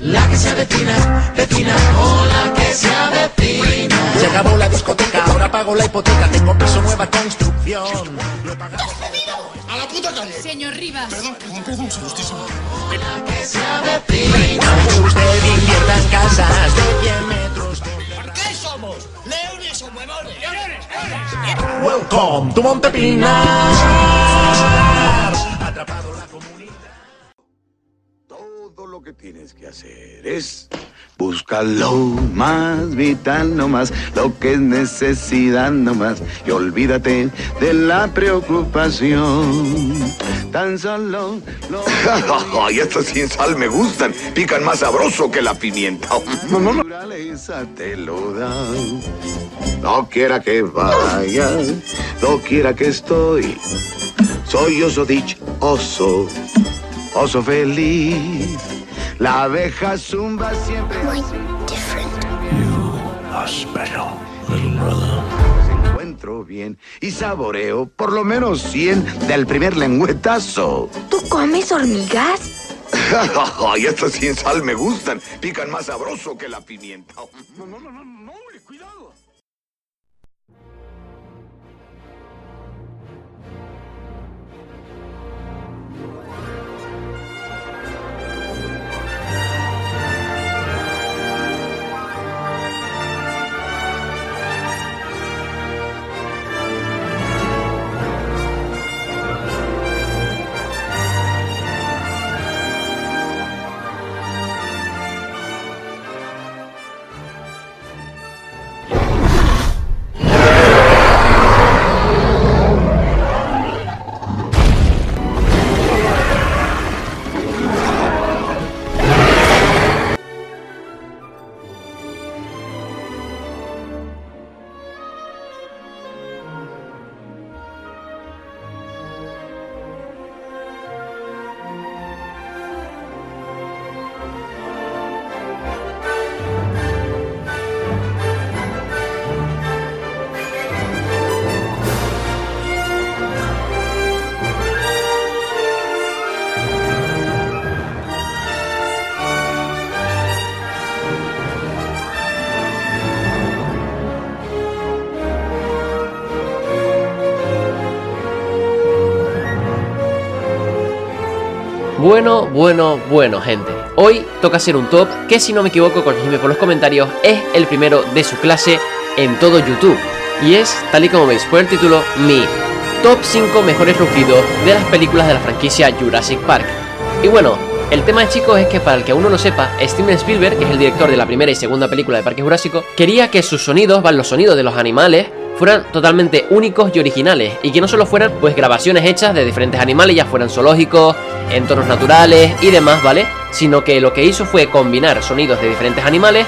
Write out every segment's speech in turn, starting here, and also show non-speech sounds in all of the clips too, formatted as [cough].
La que se avecina, vecina, hola que se avecina. Se acabó la discoteca, ahora pago la hipoteca, tengo piso nueva construcción. Lo he pagado ¡A la puta calle! Señor Rivas. Perdón, perdón, perdón, señor justísimo. que se avecina. que usted invierta en casas de 100 metros. de- ¿Qué somos? ¿Leones o huevones? Welcome to Montepinar. Atrapado que tienes que hacer es buscar lo más vital nomás, lo que es necesidad nomás, y olvídate de la preocupación. Tan solo lo [laughs] Ay, estas sin sal me gustan. Pican más sabroso que la pimienta. [laughs] no, no, te lo da. No quiera que vaya, no quiera que estoy. Soy oso dichoso, oso feliz. La abeja zumba siempre. Encuentro bien y saboreo por lo menos 100 del primer lengüetazo. ¿Tú comes hormigas? [laughs] Ay, estas sin sal me gustan. Pican más sabroso que la pimienta. No, no, no, no, Bueno, bueno, bueno, gente. Hoy toca hacer un top que, si no me equivoco, corregidme por los comentarios, es el primero de su clase en todo YouTube. Y es, tal y como veis por el título, mi top 5 mejores rugidos de las películas de la franquicia Jurassic Park. Y bueno, el tema, chicos, es que para el que aún no lo sepa, Steven Spielberg, que es el director de la primera y segunda película de Parque Jurásico, quería que sus sonidos, van los sonidos de los animales, fueran totalmente únicos y originales y que no solo fueran pues grabaciones hechas de diferentes animales, ya fueran zoológicos, entornos naturales y demás, ¿vale? Sino que lo que hizo fue combinar sonidos de diferentes animales,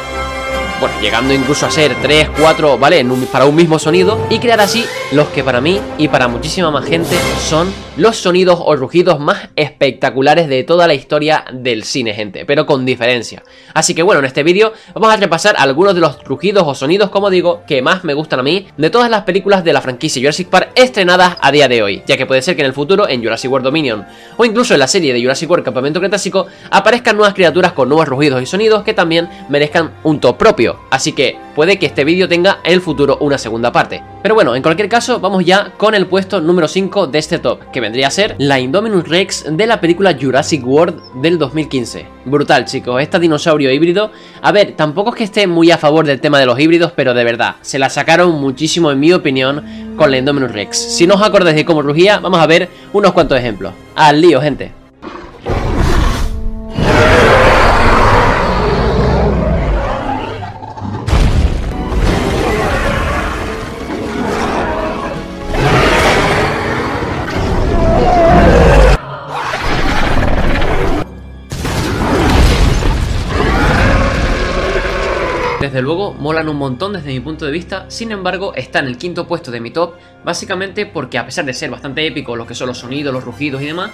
bueno, llegando incluso a ser 3, 4, ¿vale? Para un mismo sonido y crear así los que para mí y para muchísima más gente son los sonidos o rugidos más espectaculares de toda la historia del cine, gente, pero con diferencia. Así que bueno, en este vídeo vamos a repasar algunos de los rugidos o sonidos, como digo, que más me gustan a mí de todas las películas de la franquicia Jurassic Park estrenadas a día de hoy, ya que puede ser que en el futuro en Jurassic World Dominion o incluso en la serie de Jurassic World Campamento Cretácico aparezcan nuevas criaturas con nuevos rugidos y sonidos que también merezcan un top propio. Así que puede que este vídeo tenga en el futuro una segunda parte. Pero bueno, en cualquier caso, vamos ya con el puesto número 5 de este top, que vendría a ser la Indominus Rex de la película Jurassic World del 2015. Brutal, chicos, este dinosaurio híbrido. A ver, tampoco es que esté muy a favor del tema de los híbridos, pero de verdad, se la sacaron muchísimo, en mi opinión, con la Indominus Rex. Si no os acordáis de cómo rugía, vamos a ver unos cuantos ejemplos. Al lío, gente. Desde luego, molan un montón desde mi punto de vista, sin embargo, está en el quinto puesto de mi top, básicamente porque a pesar de ser bastante épicos lo que son los sonidos, los rugidos y demás,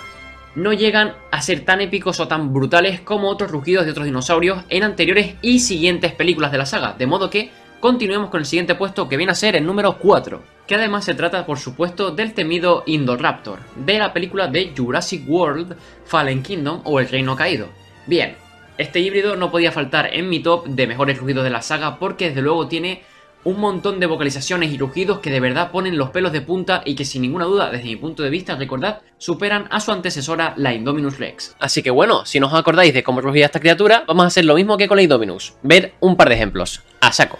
no llegan a ser tan épicos o tan brutales como otros rugidos de otros dinosaurios en anteriores y siguientes películas de la saga, de modo que continuemos con el siguiente puesto que viene a ser el número 4. que además se trata por supuesto del temido Indoraptor, de la película de Jurassic World, Fallen Kingdom o El Reino Caído. Bien, este híbrido no podía faltar en mi top de mejores rugidos de la saga porque desde luego tiene un montón de vocalizaciones y rugidos que de verdad ponen los pelos de punta y que sin ninguna duda, desde mi punto de vista, recordad, superan a su antecesora, la Indominus Rex. Así que bueno, si no os acordáis de cómo rugía esta criatura, vamos a hacer lo mismo que con la Indominus. Ver un par de ejemplos. A saco.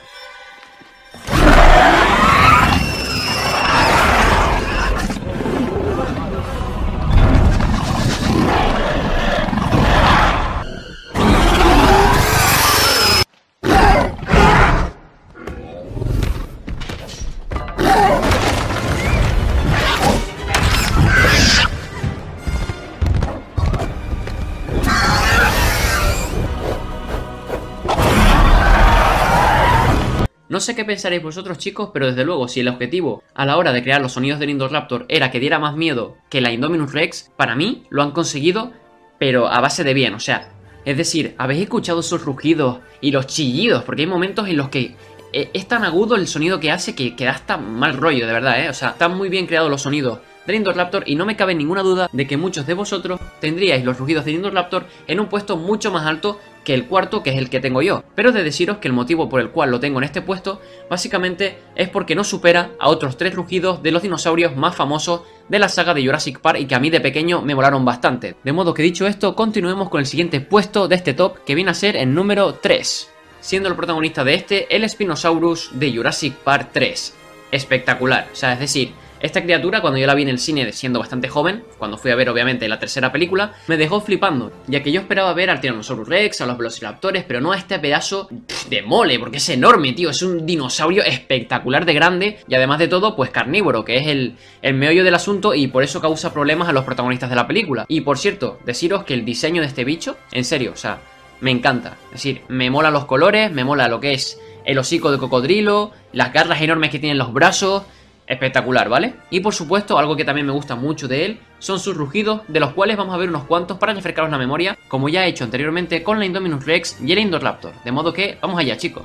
No sé qué pensaréis vosotros chicos, pero desde luego si el objetivo a la hora de crear los sonidos del Indoraptor era que diera más miedo que la Indominus Rex, para mí lo han conseguido, pero a base de bien, o sea, es decir, ¿habéis escuchado esos rugidos y los chillidos? Porque hay momentos en los que eh, es tan agudo el sonido que hace que, que da hasta mal rollo, de verdad, ¿eh? O sea, están muy bien creados los sonidos del Indoraptor y no me cabe ninguna duda de que muchos de vosotros tendríais los rugidos del Indoraptor en un puesto mucho más alto que el cuarto que es el que tengo yo. Pero de deciros que el motivo por el cual lo tengo en este puesto básicamente es porque no supera a otros tres rugidos de los dinosaurios más famosos de la saga de Jurassic Park y que a mí de pequeño me molaron bastante. De modo que dicho esto, continuemos con el siguiente puesto de este top que viene a ser el número 3, siendo el protagonista de este el Spinosaurus de Jurassic Park 3. Espectacular, o sea, es decir, esta criatura, cuando yo la vi en el cine siendo bastante joven, cuando fui a ver obviamente la tercera película, me dejó flipando, ya que yo esperaba ver al Tyrannosaurus Rex, a los Velociraptores, pero no a este pedazo de mole, porque es enorme, tío, es un dinosaurio espectacular de grande y además de todo, pues carnívoro, que es el, el meollo del asunto y por eso causa problemas a los protagonistas de la película. Y por cierto, deciros que el diseño de este bicho, en serio, o sea, me encanta. Es decir, me mola los colores, me mola lo que es el hocico de cocodrilo, las garras enormes que tienen los brazos, espectacular, ¿vale? Y por supuesto, algo que también me gusta mucho de él son sus rugidos, de los cuales vamos a ver unos cuantos para refrescaros la memoria, como ya he hecho anteriormente con la Indominus Rex y el Indoraptor. De modo que, vamos allá, chicos.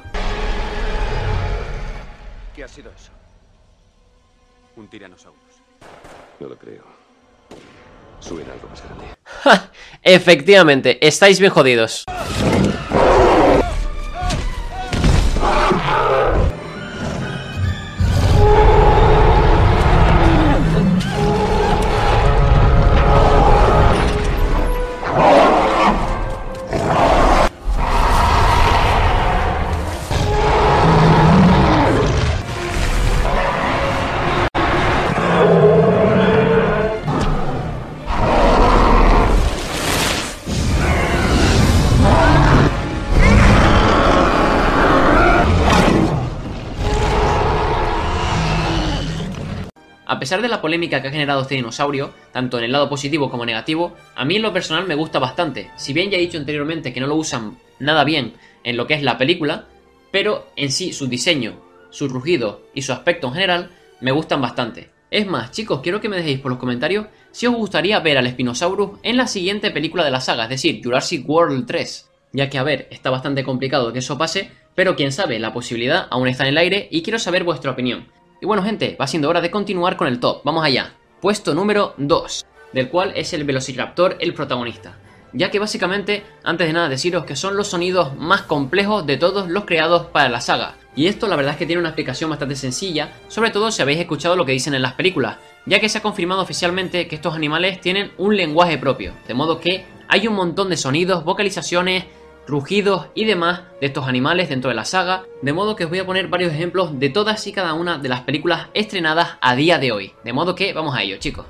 ¿Qué ha sido eso? Un tiranosaurus. No lo creo. Suena algo más grande. ¡Ja! [laughs] Efectivamente, estáis bien jodidos. Pesar de la polémica que ha generado este dinosaurio, tanto en el lado positivo como negativo, a mí en lo personal me gusta bastante. Si bien ya he dicho anteriormente que no lo usan nada bien en lo que es la película, pero en sí su diseño, su rugido y su aspecto en general me gustan bastante. Es más, chicos, quiero que me dejéis por los comentarios si os gustaría ver al Spinosaurus en la siguiente película de la saga, es decir, Jurassic World 3. Ya que, a ver, está bastante complicado que eso pase, pero quién sabe, la posibilidad aún está en el aire y quiero saber vuestra opinión. Y bueno gente, va siendo hora de continuar con el top, vamos allá. Puesto número 2, del cual es el Velociraptor el protagonista. Ya que básicamente, antes de nada deciros que son los sonidos más complejos de todos los creados para la saga. Y esto la verdad es que tiene una explicación bastante sencilla, sobre todo si habéis escuchado lo que dicen en las películas, ya que se ha confirmado oficialmente que estos animales tienen un lenguaje propio, de modo que hay un montón de sonidos, vocalizaciones, rugidos y demás de estos animales dentro de la saga, de modo que os voy a poner varios ejemplos de todas y cada una de las películas estrenadas a día de hoy. De modo que vamos a ello, chicos.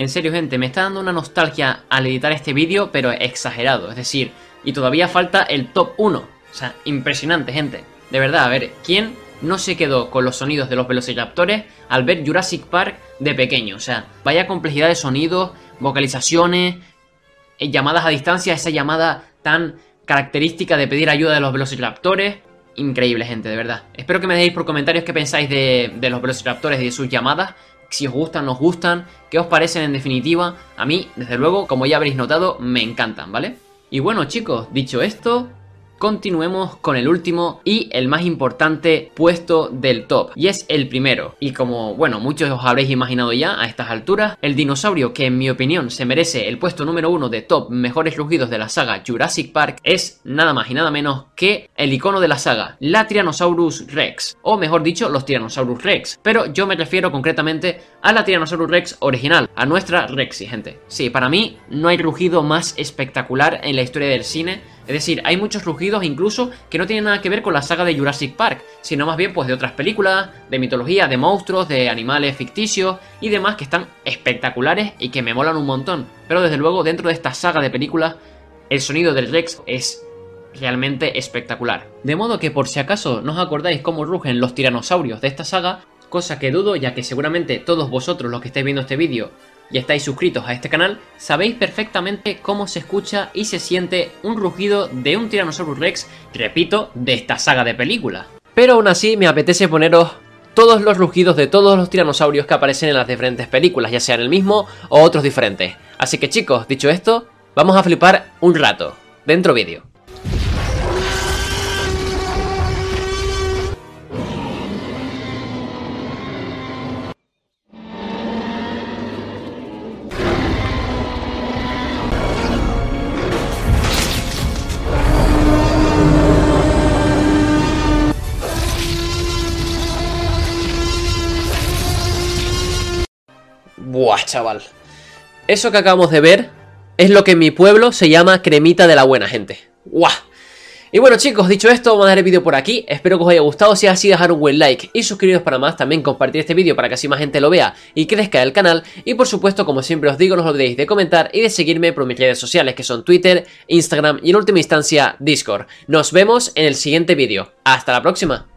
En serio, gente, me está dando una nostalgia al editar este vídeo, pero exagerado. Es decir, y todavía falta el top 1. O sea, impresionante, gente. De verdad, a ver, ¿quién no se quedó con los sonidos de los velociraptores al ver Jurassic Park de pequeño? O sea, vaya complejidad de sonidos, vocalizaciones, eh, llamadas a distancia, esa llamada tan característica de pedir ayuda de los velociraptores. Increíble, gente, de verdad. Espero que me dejéis por comentarios qué pensáis de, de los velociraptores y de sus llamadas. Si os gustan, no os gustan, qué os parecen en definitiva. A mí, desde luego, como ya habréis notado, me encantan, ¿vale? Y bueno, chicos, dicho esto, continuemos con el último y el más importante puesto del top. Y es el primero. Y como, bueno, muchos os habréis imaginado ya a estas alturas, el dinosaurio que en mi opinión se merece el puesto número uno de top mejores rugidos de la saga Jurassic Park es nada más y nada menos que el icono de la saga, la Tyrannosaurus Rex. O mejor dicho, los Tyrannosaurus Rex. Pero yo me refiero concretamente a la Tyrannosaurus Rex original, a nuestra Rexy, gente. Sí, para mí no hay rugido más espectacular en la historia del cine es decir, hay muchos rugidos incluso que no tienen nada que ver con la saga de Jurassic Park, sino más bien pues de otras películas, de mitología, de monstruos, de animales ficticios y demás que están espectaculares y que me molan un montón. Pero desde luego dentro de esta saga de películas, el sonido del Rex es realmente espectacular. De modo que por si acaso no os acordáis cómo rugen los tiranosaurios de esta saga, cosa que dudo ya que seguramente todos vosotros los que estáis viendo este vídeo y estáis suscritos a este canal, sabéis perfectamente cómo se escucha y se siente un rugido de un Tyrannosaurus Rex, repito, de esta saga de películas. Pero aún así me apetece poneros todos los rugidos de todos los tiranosaurios que aparecen en las diferentes películas, ya sean el mismo o otros diferentes. Así que chicos, dicho esto, vamos a flipar un rato. Dentro vídeo. Buah, chaval. Eso que acabamos de ver es lo que en mi pueblo se llama cremita de la buena gente. ¡Guau! Y bueno chicos, dicho esto, vamos a dejar el vídeo por aquí. Espero que os haya gustado. Si es así, dejar un buen like y suscribiros para más. También compartir este vídeo para que así más gente lo vea y crezca el canal. Y por supuesto, como siempre os digo, no os olvidéis de comentar y de seguirme por mis redes sociales que son Twitter, Instagram y en última instancia Discord. Nos vemos en el siguiente vídeo. ¡Hasta la próxima!